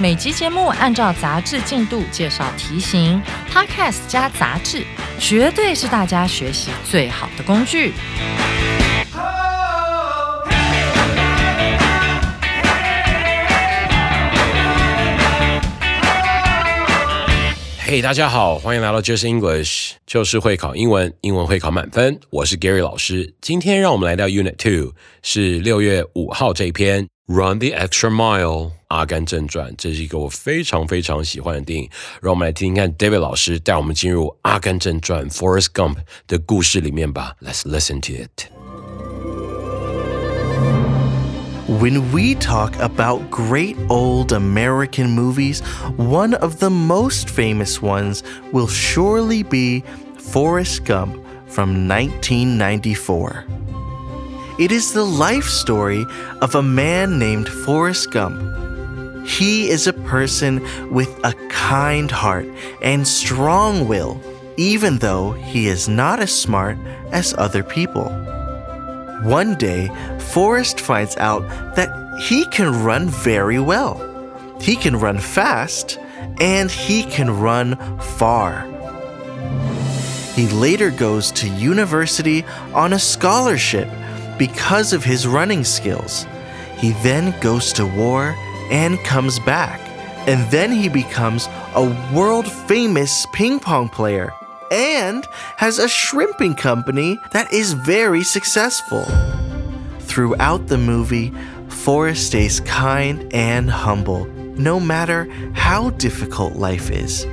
每集节目按照杂志进度介绍题型，Podcast 加杂志，绝对是大家学习最好的工具。嘿，大家好，欢迎来到 Just English，就是会考英文，英文会考满分。我是 Gary 老师，今天让我们来到 Unit Two，是六月五号这一篇 Run the Extra Mile，阿甘正传，这是一个我非常非常喜欢的电影。让我们来听听看 David 老师带我们进入阿甘正传 Forrest Gump 的故事里面吧。Let's listen to it. When we talk about great old American movies, one of the most famous ones will surely be Forrest Gump from 1994. It is the life story of a man named Forrest Gump. he is a person with a kind heart and strong will, even though he is not as smart as other people. One day, Forrest finds out that he can run very well. He can run fast and he can run far. He later goes to university on a scholarship because of his running skills. He then goes to war and comes back. And then he becomes a world famous ping pong player and has a shrimping company that is very successful. Throughout the movie, Forrest stays kind and humble, no matter how difficult life is,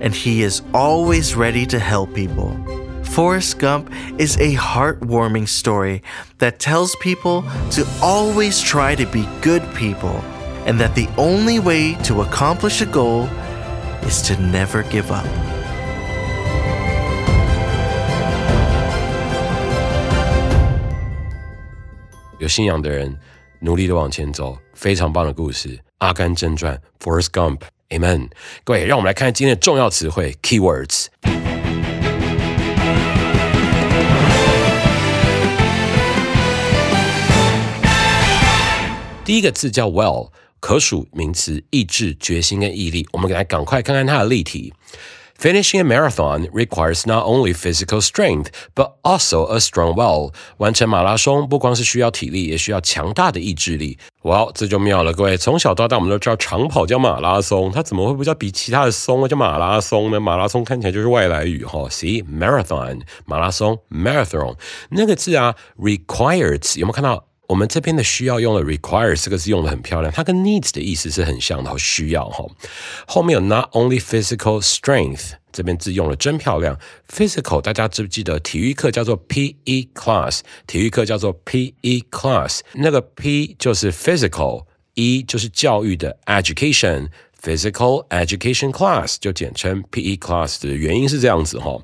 and he is always ready to help people. Forrest Gump is a heartwarming story that tells people to always try to be good people, and that the only way to accomplish a goal is to never give up. 有信仰的人努力的往前走，非常棒的故事，《阿甘正传》（Forrest Gump），Amen。各位，让我们来看今天的重要词汇 （keywords）。第一个字叫 well， 可数名词，意志、决心跟毅力。我们来赶快看看它的例题。Finishing a marathon requires not only physical strength but also a strong will。完成马拉松不光是需要体力，也需要强大的意志力。哇，这就妙了，各位！从小到大，我们都知道长跑叫马拉松，它怎么会不叫比其他的松叫马拉松呢？马拉松看起来就是外来语哈。See marathon，马拉松 marathon 那个字啊，requires 有没有看到？我们这边的需要用了 require 这个字用的很漂亮，它跟 needs 的意思是很像的，需要哈。后面有 not only physical strength 这边字用了真漂亮，physical 大家记不记得体育课叫做 P.E. class，体育课叫做 P.E. class，那个 P 就是 physical，E 就是教育的 education。Physical Education Class 就简称 PE Class 的原因是这样子哈，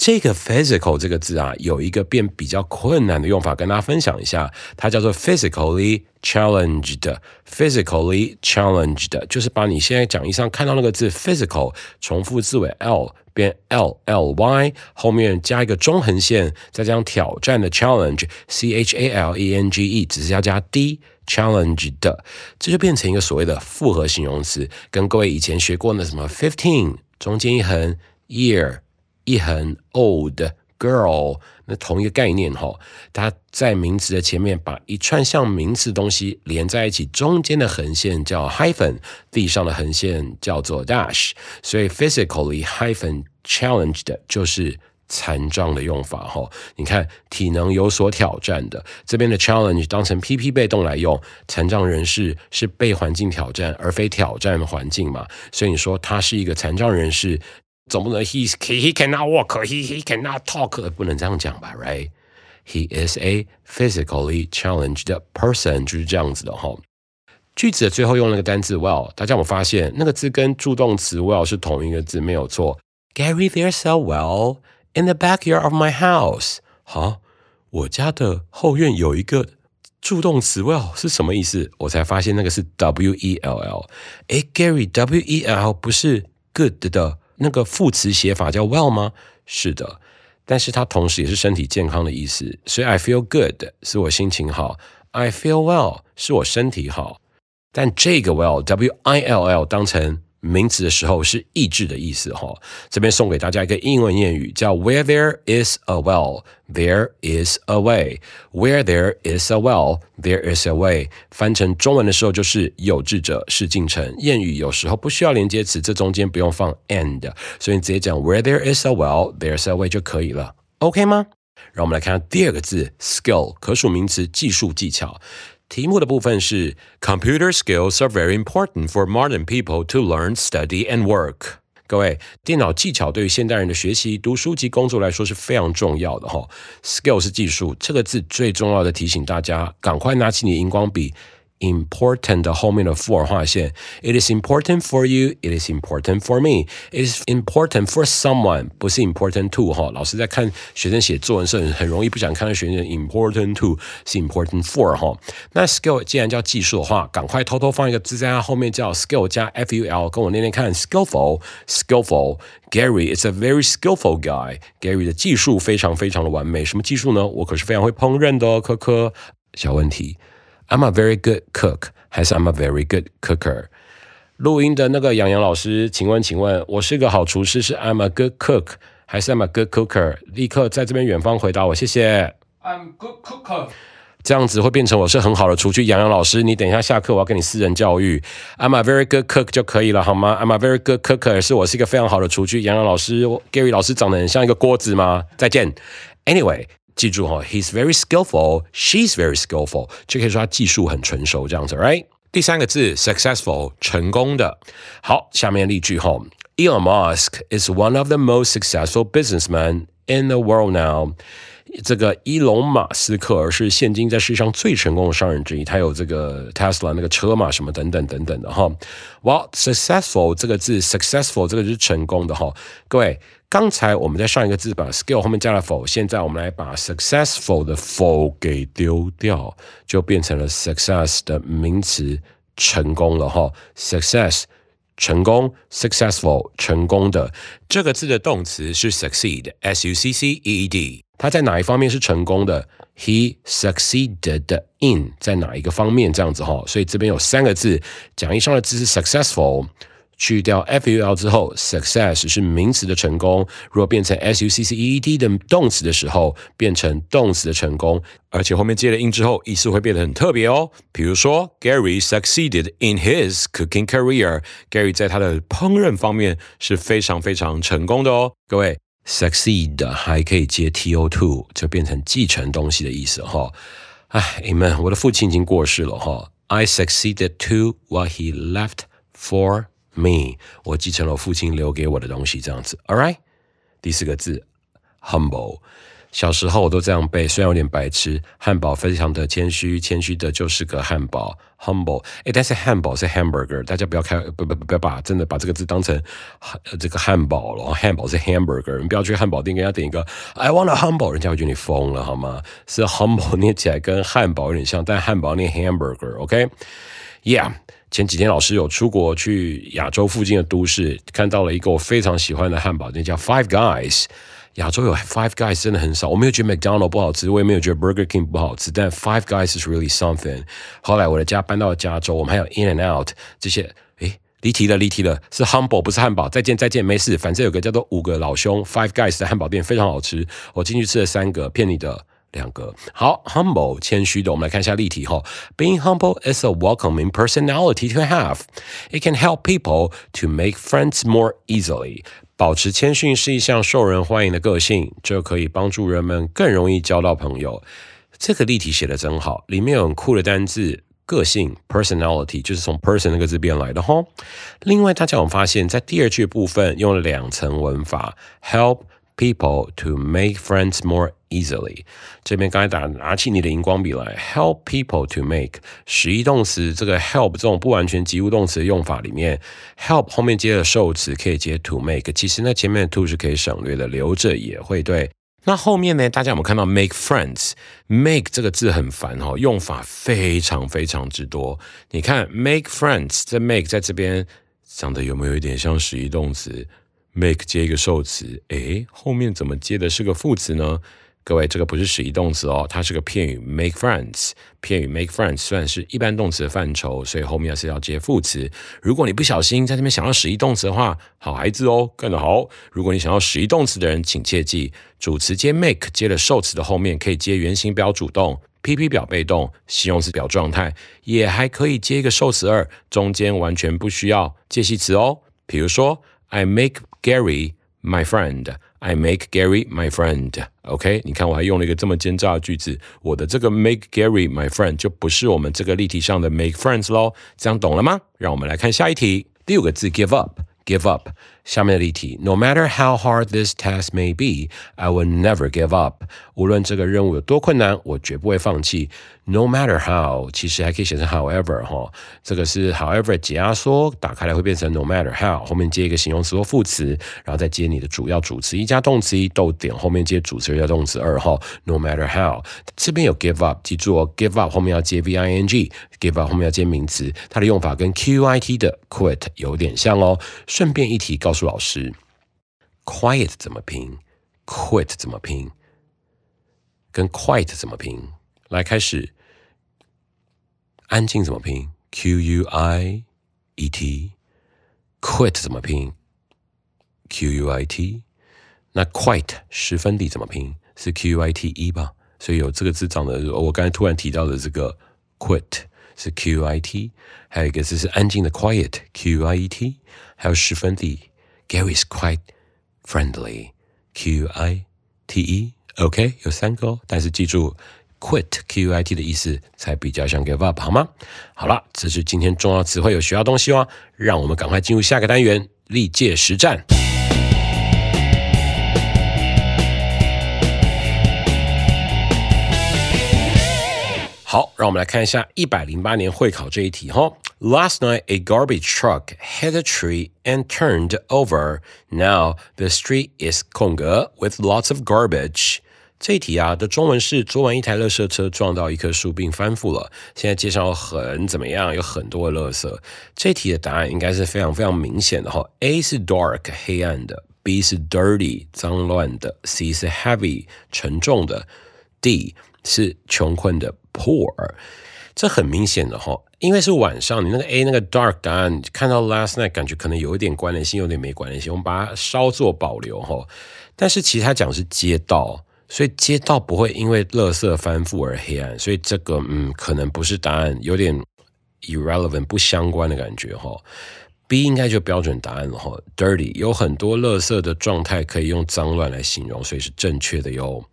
这个 physical 这个字啊，有一个变比较困难的用法，跟大家分享一下，它叫做 physically challenged。physically challenged 就是把你现在讲义上看到那个字 physical 重复字尾 l 变 l l y 后面加一个中横线，再加上挑战的 challenge c h a l e n g e，只是要加 d。challenge 的，这就变成一个所谓的复合形容词，跟各位以前学过的什么 fifteen 中间一横 year 一横 old girl 那同一个概念哈，它在名词的前面把一串像名词东西连在一起，中间的横线叫 hyphen，地上的横线叫做 dash，所以 physically hyphen challenged 就是。残障的用法哈，你看体能有所挑战的这边的 challenge 当成 PP 被动来用，残障人士是被环境挑战而非挑战环境嘛，所以你说他是一个残障人士，总不能 he he cannot walk he he cannot talk 不能这样讲吧，right？He is a physically challenged person 就是这样子的哈。 句子的最后用那个单字 well，大家有没有发现那个字跟助动词 well 是同一个字，没有错。Gary, there's a well in the backyard of my house。好，我家的后院有一个助动词 well 是什么意思？我才发现那个是 w e l l。诶 g a r y w e l 不是 good 的 那个副词写法叫 well 吗？是的，但是它同时也是身体健康的意思。所以 I feel good 是我心情好，I feel well 是我身体好。但这个 well w i l l 当成名词的时候是意志的意思哈。这边送给大家一个英文谚语，叫 Where there is a well, there is a way. Where there is a well, there is a way. 翻成中文的时候就是有志者事竟成。谚语有时候不需要连接词，这中间不用放 and，所以你直接讲 Where there is a well, there is a way 就可以了。OK 吗？让我们来看第二个字 skill，可数名词，技术技巧。题目的部分是 Computer skills are very important for modern people to learn, study, and work。各位，电脑技巧对于现代人的学习、读书及工作来说是非常重要的哈。Skill 是技术，这个字最重要的提醒大家，赶快拿起你的荧光笔。important 的后面的复尔划线，It is important for you. It is important for me. It is important for someone，不是 important to 哈。老师在看学生写作文时，很很容易不想看到学生 important to 是 important for 哈。那 skill 既然叫技术的话，赶快偷偷放一个字在它后面，叫 skill 加 f u l，跟我念念看，skillful，skillful。Gary is a very skillful guy. Gary 的技术非常非常的完美。什么技术呢？我可是非常会烹饪的哦，科科。小问题。 I'm a very good cook，还是 I'm a very good cooker？录音的那个杨洋老师，请问，请问我是个好厨师，是 I'm a good cook，还是 I'm a good cooker？立刻在这边远方回答我，谢谢。I'm good cooker。这样子会变成我是很好的厨具。杨洋老师，你等一下下课，我要跟你私人教育。I'm a very good cook 就可以了，好吗？I'm a very good cooker，是我是一个非常好的厨具。杨洋老师，Gary 老师长得很像一个锅子吗？再见。Anyway。记住哈，He's very skillful, she's very skillful，就可以说他技术很成熟这样子，right？第三个字 successful，成功的。好，下面例句哈，Elon Musk is one of the most successful businessmen in the world now。 这个伊隆马斯克而是现今在世界上最成功的商人之一，他有这个 Tesla 那个车嘛，什么等等等等的哈。Well, successful 这个字，successful 这个是成功的哈。各位，刚才我们在上一个字把 skill 后面加了否，现在我们来把 successful 的否给丢掉，就变成了 success 的名词，成功了哈。Success 成功，successful 成功的这个字的动词是 succeed，s u c c e e d。他在哪一方面是成功的？He succeeded in 在哪一个方面这样子哈？所以这边有三个字，讲义上的字是 successful，去掉 f u l 之后，success 是名词的成功。如果变成 s u c c e e d 的动词的时候，变成动词的成功，而且后面接了 in 之后，意思会变得很特别哦。比如说，Gary succeeded in his cooking career。Gary 在他的烹饪方面是非常非常成功的哦，各位。Succeed 还可以接 to to，就变成继承东西的意思哈。哎你们我的父亲已经过世了哈。I succeeded to what he left for me。我继承了父亲留给我的东西，这样子。All right，第四个字，humble。小时候我都这样背，虽然有点白痴。汉堡非常的谦虚，谦虚的就是个汉堡，humble。哎，但是汉堡是 hamburger，大家不要开，不不不要把真的把这个字当成这个汉堡了。汉堡是 hamburger，你不要去汉堡店给人家点一个 I want a humble，人家会觉得你疯了好吗？是 humble 念起来跟汉堡有点像，但汉堡念 hamburger。OK，Yeah，前几天老师有出国去亚洲附近的都市，看到了一个我非常喜欢的汉堡店，叫 Five Guys。亚洲有 Five Guys 真的很少，我没有觉得 McDonald 不好吃，我也没有觉得 Burger King 不好吃，但 Five Guys is really something。后来我的家搬到了加州，我们还有 In and Out 这些。诶，离题了，离题了，是 Humble 不是汉堡。再见，再见，没事，反正有个叫做五个老兄 Five Guys 的汉堡店非常好吃，我进去吃了三个，骗你的两个。好，Humble 谦虚的，我们来看一下例题哈。Being humble is a welcoming personality to have. It can help people to make friends more easily. 保持谦逊是一项受人欢迎的个性，这可以帮助人们更容易交到朋友。这个例题写的真好，里面有很酷的单字“个性 ”（personality），就是从 “person” 那个字变来的哈。另外，大家有发现，在第二句部分用了两层文法：“help people to make friends more easily。这边刚才打拿起你的荧光笔来，help people to make 实义动词，这个 help 这种不完全及物动词的用法里面，help 后面接的受词可以接 to make，其实那前面的 to 是可以省略的，留着也会对。那后面呢？大家有没有看到 make friends？make 这个字很烦哈，用法非常非常之多。你看 make friends，这 make 在这边长得有没有一点像实义动词？make 接一个受词，诶，后面怎么接的是个副词呢？各位，这个不是使役动词哦，它是个片语 make friends。片语 make friends 虽然是一般动词的范畴，所以后面是要接副词。如果你不小心在这边想要使役动词的话，好孩子哦，干得好。如果你想要使役动词的人，请切记，主词接 make 接了受词的后面可以接原形表主动，PP 表被动，形容词表状态，也还可以接一个受词二，中间完全不需要介系词哦。比如说，I make Gary my friend。I make Gary my friend. OK，你看我还用了一个这么奸诈的句子，我的这个 make Gary my friend 就不是我们这个例题上的 make friends 喽，这样懂了吗？让我们来看下一题，第五个字 give up。give up。 下面的例题，No matter how hard this task may be, I will never give up。无论这个任务有多困难，我绝不会放弃。No matter how，其实还可以写成 however 哈，这个是 however 解压缩，打开来会变成 no matter how，后面接一个形容词或副词，然后再接你的主要主词一加动词一逗点，后面接主词加动词二哈。No matter how，这边有 give up，记住哦，give up 后面要接 v i n g，give up 后面要接名词，它的用法跟 q i t 的 quit 有点像哦。顺便一提，告诉老师，quiet 怎么拼，quit 怎么拼，跟 quiet 怎么拼？来开始，安静怎么拼？q u i e t，quit 怎么拼？q u i t。那 quiet 十分地怎么拼？是 q u i t e 吧？所以有这个字长的，我刚才突然提到的这个 quit 是 q u i t，还有一个字是安静的 quiet，q u i e t。还有十分的，Gary is quite friendly. Q I T E OK 有三个哦，但是记住 quit Q I T 的意思才比较像 give up 好吗？好了，这是今天重要词汇有学到东西哦，让我们赶快进入下个单元历届实战。好，让我们来看一下一百零八年会考这一题哈。Last night, a garbage truck hit a tree and turned over. Now the street is 空格 with lots of garbage. 这一题啊的中文是：昨晚一台垃圾车撞到一棵树并翻覆了。现在街上很怎么样？有很多的垃圾。这题的答案应该是非常非常明显的哈。A 是 dark 黑暗的，B 是 dirty 脏乱的，C 是 heavy 沉重的，D 是穷困的 poor。这很明显的哈，因为是晚上，你那个 A 那个 dark 答案看到 last night 感觉可能有一点关联性，有点没关联性，我们把它稍作保留哈。但是其他讲是街道，所以街道不会因为垃圾翻覆而黑暗，所以这个嗯可能不是答案，有点 irrelevant 不相关的感觉哈。B 应该就标准答案了哈，dirty 有很多垃圾的状态可以用脏乱来形容，所以是正确的哟。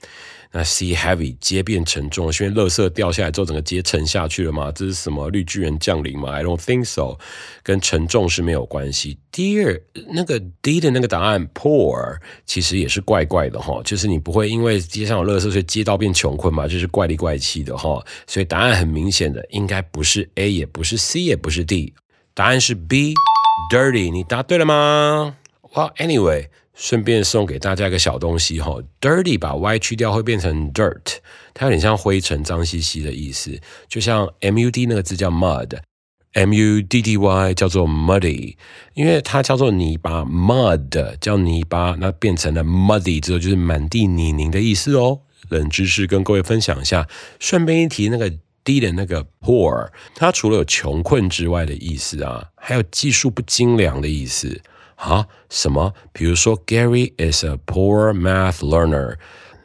那 C heavy 街变沉重，是因为垃圾掉下来之后，整个街沉下去了吗？这是什么绿巨人降临吗？I don't think so，跟沉重是没有关系。第二，那个 D 的那个答案 poor 其实也是怪怪的哈，就是你不会因为街上有垃圾，所以街道变穷困嘛，就是怪里怪气的哈。所以答案很明显的，应该不是 A，也不是 C，也不是 D，答案是 B dirty。你答对了吗哇 anyway。顺便送给大家一个小东西哈，dirty 把 y 去掉会变成 dirt，它有点像灰尘、脏兮兮的意思，就像 mud 那个字叫 mud，m u d d y 叫做 muddy，因为它叫做泥巴，mud 叫泥巴，那变成了 muddy 之后就是满地泥泞的意思哦。冷知识跟各位分享一下，顺便一提那个 d 的那个 poor，它除了有穷困之外的意思啊，还有技术不精良的意思。啊，什么？比如说，Gary is a poor math learner，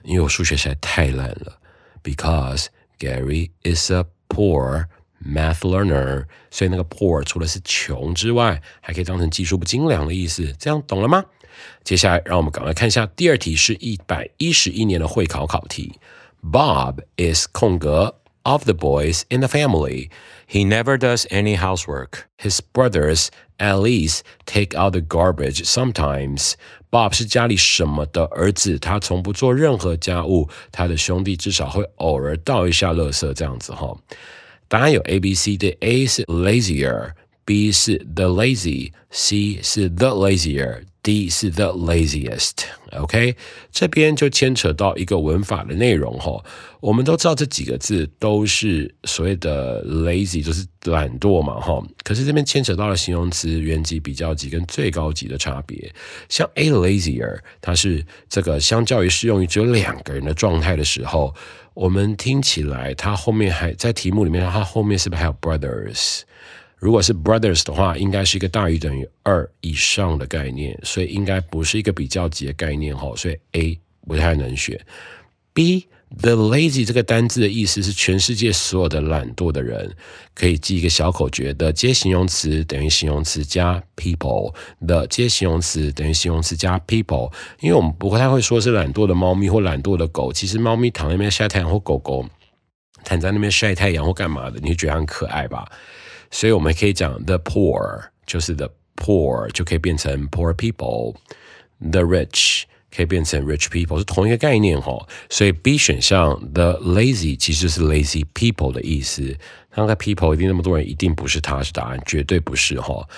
因为我数学实在太烂了。Because Gary is a poor math learner，所以那个 poor 除了是穷之外，还可以当成技术不精良的意思。这样懂了吗？接下来，让我们赶快看一下第二题，是一百一十一年的会考考题。Bob is 空格 of the boys in the family. He never does any housework. His brothers at least take out the garbage sometimes. Bob 是家里什么的儿子，他从不做任何家务。他的兄弟至少会偶尔倒一下垃圾，这样子哈。答案有 A、B、C 的 A 是 lazier，B 是 the lazy，C 是 the lazier。 D 是 the laziest，OK，这边就牵扯到一个文法的内容哈。我们都知道这几个字都是所谓的 lazy，就是懒惰嘛哈。可是这边牵扯到了形容词原级、比较级跟最高级的差别。像 a lazier，它是这个相较于适用于只有两个人的状态的时候，我们听起来它后面还在题目里面，它后面是不是还有 brothers？如果是 brothers 的话，应该是一个大于等于二以上的概念，所以应该不是一个比较级的概念哈，所以 A 不太能选。B the lazy 这个单字的意思是全世界所有的懒惰的人，可以记一个小口诀的接形容词等于形容词加 people 的接形容词等于形容词加 people，因为我们不太会说是懒惰的猫咪或懒惰的狗，其实猫咪躺在那边晒太阳或狗狗躺在那边晒太阳或干嘛的，你觉得很可爱吧？所以我们可以讲 the poor 就是 the poor 就可以变成 poor people，the rich 可以变成 rich people 是同一个概念哈。所以 B 选项 the lazy 其实是 lazy people 的意思。那个 people 一定那么多人，一定不是他是答案，绝对不是哈。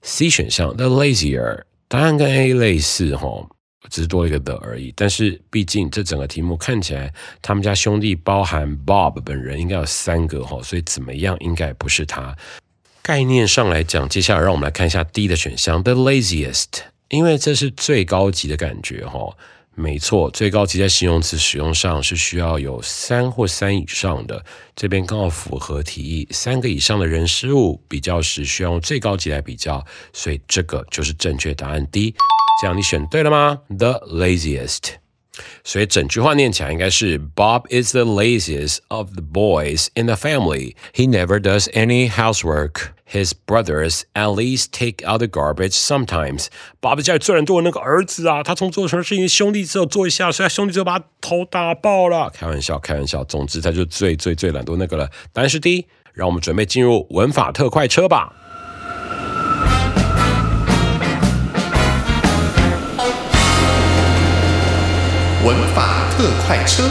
C 选项 the lazier 答案跟 A 类似哈，只是多一个的而已。但是毕竟这整个题目看起来，他们家兄弟包含 Bob 本人应该有三个哈，所以怎么样应该不是他。概念上来讲，接下来让我们来看一下 D 的选项，the laziest，因为这是最高级的感觉哈。没错，最高级在形容词使用上是需要有三或三以上的，这边刚好符合题意，三个以上的人事物比较时需要用最高级来比较，所以这个就是正确答案 D。这样你选对了吗？The laziest。所以整句话念起来应该是 Bob is the laziest of the boys in the family. He never does any housework. His brothers at least take out the garbage sometimes. Bob 家里最懒惰的那个儿子啊，他从做什么事情，兄弟只有做一下，所以兄弟就把他头打爆了。开玩笑，开玩笑。总之，他就最最最懒惰那个了。答案是 D。让我们准备进入文法特快车吧。 文法特快车，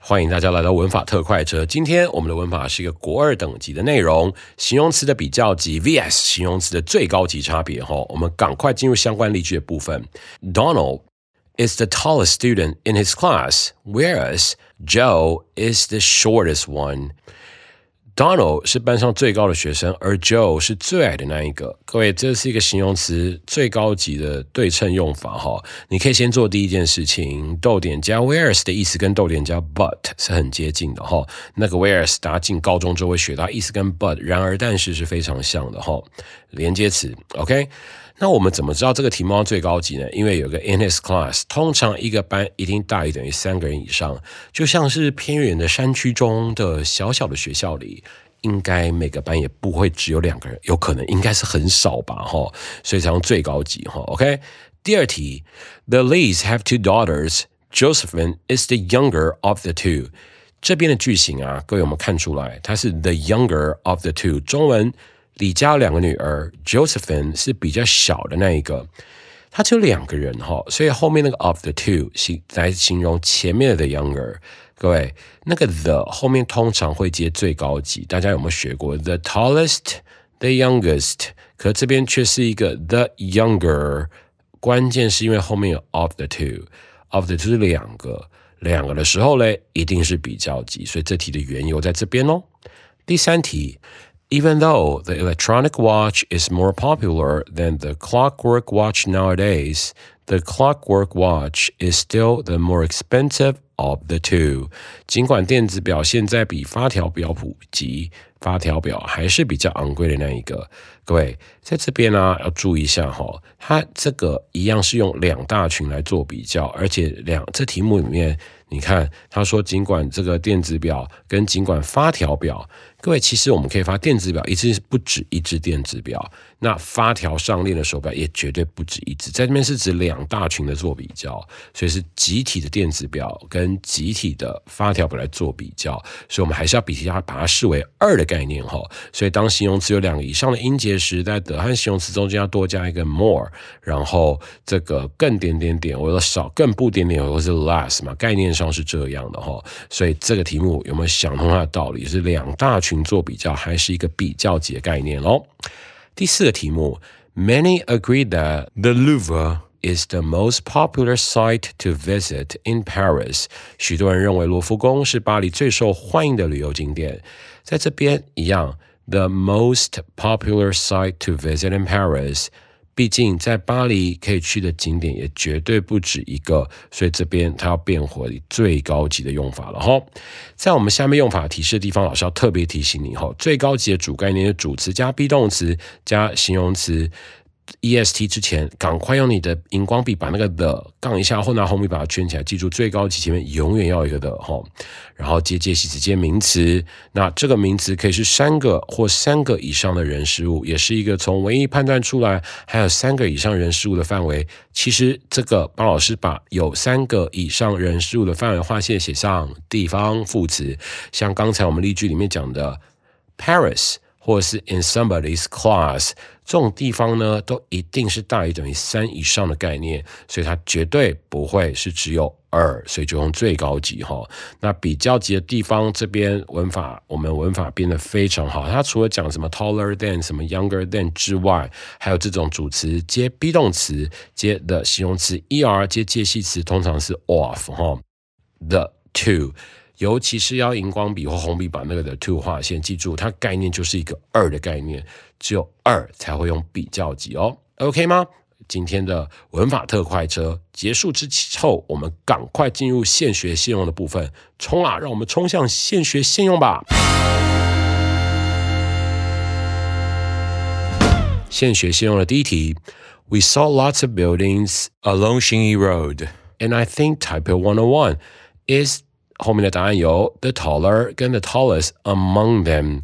欢迎大家来到文法特快车。今天我们的文法是一个国二等级的内容，形容词的比较级 vs 形容词的最高级差别。哈，我们赶快进入相关例句的部分。Donald is the tallest student in his class, whereas Joe is the shortest one. Donald 是班上最高的学生，而 Joe 是最矮的那一个。各位，这是一个形容词最高级的对称用法哈。你可以先做第一件事情，逗点加 Where's 的意思跟逗点加 but 是很接近的哈。那个 Where's 大家进高中就会学到，意思跟 but 然而但是是非常像的哈。连接词，OK。那我们怎么知道这个题目最高级呢？因为有个 in his class，通常一个班一定大于等于三个人以上，就像是偏远的山区中的小小的学校里，应该每个班也不会只有两个人，有可能应该是很少吧，哈，所以才用最高级哈。OK，第二题，The Lees have two daughters. Josephine is the younger of the two. 这边的句型啊，各位我们看出来，它是 the younger of the two，中文。李家两个女儿，Josephine 是比较小的那一个，她只有两个人哈，所以后面那个 of the two 形来形容前面的 younger。各位，那个 the 后面通常会接最高级，大家有没有学过 the tallest，the youngest？可这边却是一个 the younger，关键是因为后面有 of the two，of the two 是两个，两个的时候嘞，一定是比较级，所以这题的缘由在这边哦。第三题。Even though the electronic watch is more popular than the clockwork watch nowadays, the clockwork watch is still the more expensive of the two。尽管电子表现在比发条表普及，发条表还是比较昂贵的那一个。各位在这边呢，要注意一下哈，它这个一样是用两大群来做比较，而且两这题目里面，你看他说尽管这个电子表跟尽管发条表， 各位，其实我们可以发电子表，一次不止一只电子表。那发条上链的手表也绝对不止一只，在这边是指两大群的做比较，所以是集体的电子表跟集体的发条表来做比较，所以我们还是要比较把它视为二的概念哈。所以当形容词有两个以上的音节时，在德汉形容词中间要多加一个 more，然后这个更点点点，或者少更不点点，或者是 less 嘛，概念上是这样的哈。所以这个题目有没有想通它的道理？是两大群做比较，还是一个比较级的概念哦？第四个题目，Many agree that the Louvre is the most popular site to visit in Paris。许多人认为罗浮宫是巴黎最受欢迎的旅游景点。在这边一样，the most popular site to visit in Paris。 毕竟在巴黎可以去的景点也绝对不止一个，所以这边它要变回最高级的用法了哈。在我们下面用法提示的地方，老师要特别提醒你哈，最高级的主概念是主词加 be 动词加形容词。E S T 之前，赶快用你的荧光笔把那个的杠一下，或拿红笔把它圈起来。记住，最高级前面永远要一个的哈。然后接介系词接名词，那这个名词可以是三个或三个以上的人事物，也是一个从唯一判断出来还有三个以上人事物的范围。其实这个帮老师把有三个以上人事物的范围划线写上地方副词，像刚才我们例句里面讲的 Paris。或者是 in somebody's class 这种地方呢，都一定是大于等于三以上的概念，所以它绝对不会是只有二，所以就用最高级哈。那比较级的地方，这边文法我们文法编得非常好。它除了讲什么 taller than 什么 younger than 之外，还有这种主词接 be 动词接的形容词 er 接介系词，通常是 of 哈 the two。尤其是要荧光笔或红笔把那个的 two 划线，记住它概念就是一个二的概念，只有二才会用比较级哦，OK 吗？今天的文法特快车结束之后，我们赶快进入现学现用的部分，冲啊！让我们冲向现学现用吧。现学现用的第一题，We saw lots of buildings along Xinyi Road, and I think Taipei 101 is 后面的答案有 the taller 跟 the tallest among them。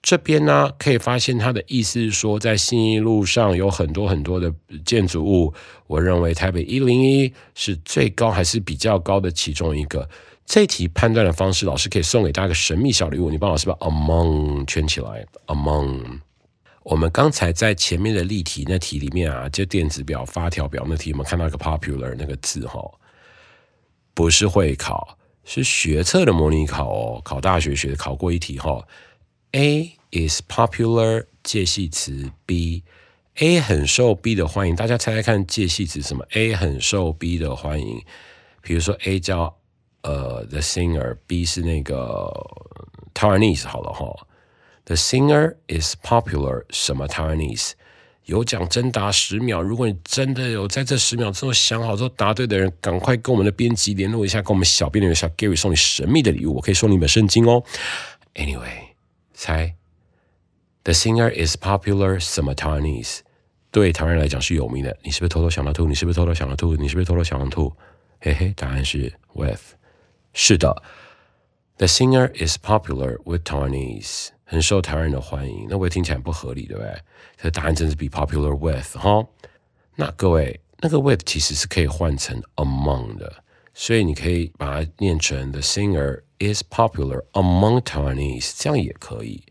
这边呢，可以发现它的意思是说，在信义路上有很多很多的建筑物。我认为台北一零一是最高还是比较高的其中一个。这题判断的方式，老师可以送给大家个神秘小礼物。你帮老师把 among 圈起来。among，我们刚才在前面的例题那题里面啊，就电子表发条表那题，我们看到一个 popular 那个字哈，不是会考。是学测的模拟考哦，考大学学考过一题哈。A is popular 介系词 B，A 很受 B 的欢迎，大家猜猜看介系词什么？A 很受 B 的欢迎，比如说 A 叫呃 the singer，B 是那个 Taiwanese 好了哈。The singer is popular 什么 Taiwanese？有奖征答十秒，如果你真的有在这十秒之后想好之后答对的人，赶快跟我们的编辑联络一下，跟我们小编联络一下，Gary 送你神秘的礼物，我可以送你一本圣经哦。Anyway，猜，The singer is popular s m Taiwanese，对台湾人来讲是有名的。你是不是偷偷想到吐？你是不是偷偷想到吐？你是不是偷偷想到吐？嘿嘿，答案是 with，是的，The singer is popular with Taiwanese。很受台湾人的欢迎，那我也听起来不合理，对不对？这答案真是 be popular with 哈。那各位，那个 with 其实是可以换成 among 的，所以你可以把它念成 the singer is popular among Taiwanese，这样也可以。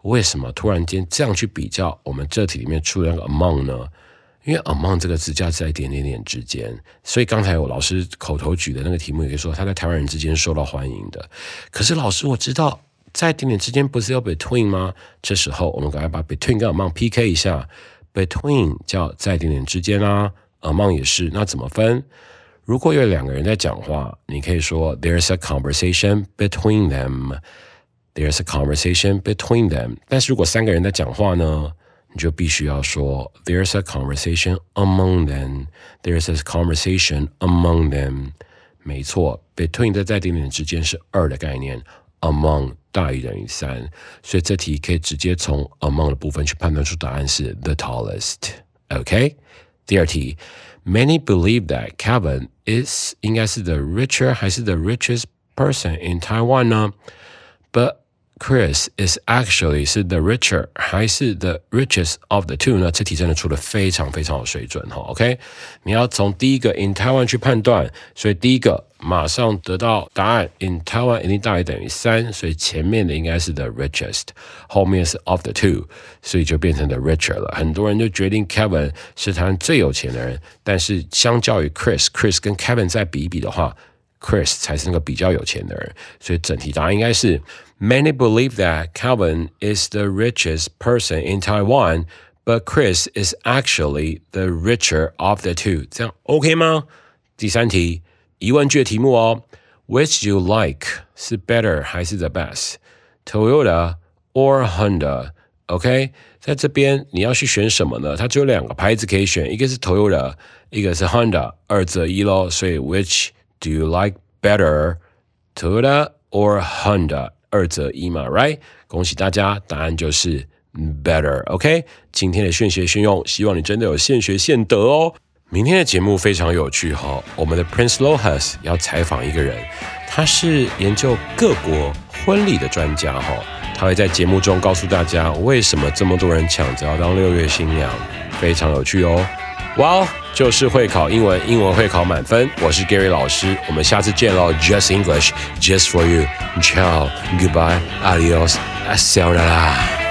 为什么突然间这样去比较？我们这题里面出了个 among 呢？因为 among 这个字加在点点点之间，所以刚才我老师口头举的那个题目也可以说他在台湾人之间受到欢迎的。可是老师，我知道。在点点之间不是有 between 吗？这时候我们赶快把 between 跟 among PK 一下。between 叫在点点之间啊，among 也是。那怎么分？如果有两个人在讲话，你可以说 there's a conversation between them。there's a conversation between them。但是如果三个人在讲话呢，你就必须要说 there's a conversation among them。there's a conversation among them。没错，between 在在点点之间是二的概念。among 大于等于三，所以这题可以直接从 among 的部分去判断出答案是 the tallest。OK，第二题，Many believe that Kevin is 应该是 the richer 还是 the richest person in Taiwan 呢？But Chris is actually 是 the richer 还是 the richest of the two 呢？这题真的出的非常非常有水准哈。OK，你要从第一个 in Taiwan 去判断，所以第一个马上得到答案 in Taiwan 一定大于等于三，所以前面的应该是 the richest，后面是 of the two，所以就变成 the richer 了。很多人就决定 Kevin 是台湾最有钱的人，但是相较于 Chris，Chris 跟 Kevin 再比一比的话。Chris 才是那个比较有钱的人，所以整题答案应该是 Many believe that Calvin is the richest person in Taiwan, but Chris is actually the richer of the two。这样 OK 吗？第三题疑问句的题目哦，Which you like 是 better 还是 the best？Toyota or Honda？OK，在这边你要去选什么呢？它只有两个牌子可以选，一个是 Toyota，一个是 Honda，二择一喽。所以 Which do you like better, Toyota or Honda？二择一嘛，right？恭喜大家，答案就是 better。OK，今天的现学现用，希望你真的有现学现得哦。明天的节目非常有趣哈，我们的 Prince Lohas 要采访一个人，他是研究各国婚礼的专家哈，他会在节目中告诉大家为什么这么多人抢着要当六月新娘，非常有趣哦。哇，就是会考英文，英文会考满分。我是 Gary 老师，我们下次见喽。Just English, just for you. Ciao, goodbye, adios, hasta la.